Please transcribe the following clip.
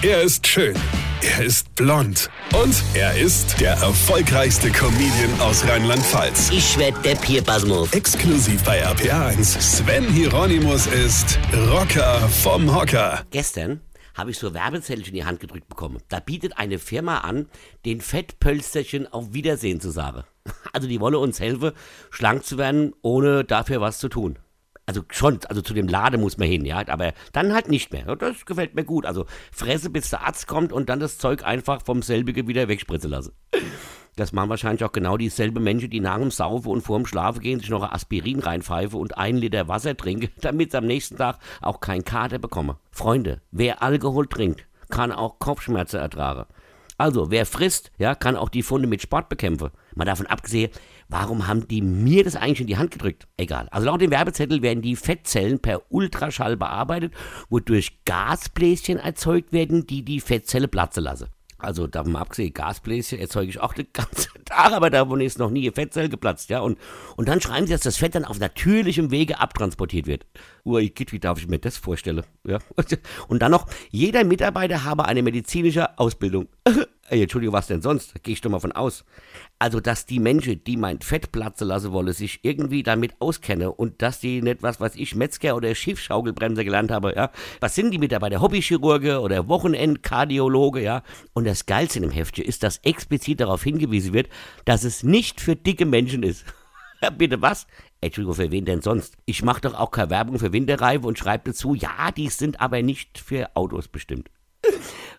Er ist schön. Er ist blond. Und er ist der erfolgreichste Comedian aus Rheinland-Pfalz. Ich werd der Pierpasmus. Exklusiv bei RPA1. Sven Hieronymus ist Rocker vom Hocker. Gestern habe ich so Werbezettelchen in die Hand gedrückt bekommen. Da bietet eine Firma an, den Fettpölsterchen auf Wiedersehen zu sagen. Also die wolle uns helfen, schlank zu werden, ohne dafür was zu tun. Also schon, also zu dem Lade muss man hin, ja, aber dann halt nicht mehr. Das gefällt mir gut. Also Fresse, bis der Arzt kommt und dann das Zeug einfach vom selbigen wieder wegspritzen lassen. Das machen wahrscheinlich auch genau dieselben Menschen, die nach dem Saufen und vorm Schlafen gehen, sich noch ein Aspirin reinpfeifen und einen Liter Wasser trinken, damit sie am nächsten Tag auch keinen Kater bekommen. Freunde, wer Alkohol trinkt, kann auch Kopfschmerzen ertragen. Also, wer frisst, ja, kann auch die Funde mit Sport bekämpfen. Mal davon abgesehen, warum haben die mir das eigentlich in die Hand gedrückt? Egal. Also laut dem Werbezettel werden die Fettzellen per Ultraschall bearbeitet, wodurch Gasbläschen erzeugt werden, die die Fettzelle platzen lassen. Also davon abgesehen, Gasbläschen erzeuge ich auch den ganzen Tag, aber davon ist noch nie eine Fettzelle geplatzt, ja. Und, und dann schreiben sie, dass das Fett dann auf natürlichem Wege abtransportiert wird. Ui, wie darf ich mir das vorstellen? Ja. Und dann noch, jeder Mitarbeiter habe eine medizinische Ausbildung. Ey, Entschuldigung, was denn sonst? Gehe ich doch mal von aus. Also, dass die Menschen, die mein Fett platzen lassen wollen, sich irgendwie damit auskennen und dass die nicht, was weiß ich, Metzger oder Schiffschaukelbremse gelernt haben, ja. Was sind die Mitarbeiter? Hobbychirurge oder Wochenendkardiologe, ja. Und das Geilste im Heftchen ist, dass explizit darauf hingewiesen wird, dass es nicht für dicke Menschen ist. Bitte was? Entschuldigung, für wen denn sonst? Ich mache doch auch keine Werbung für Winterreifen und schreibe dazu, ja, die sind aber nicht für Autos bestimmt.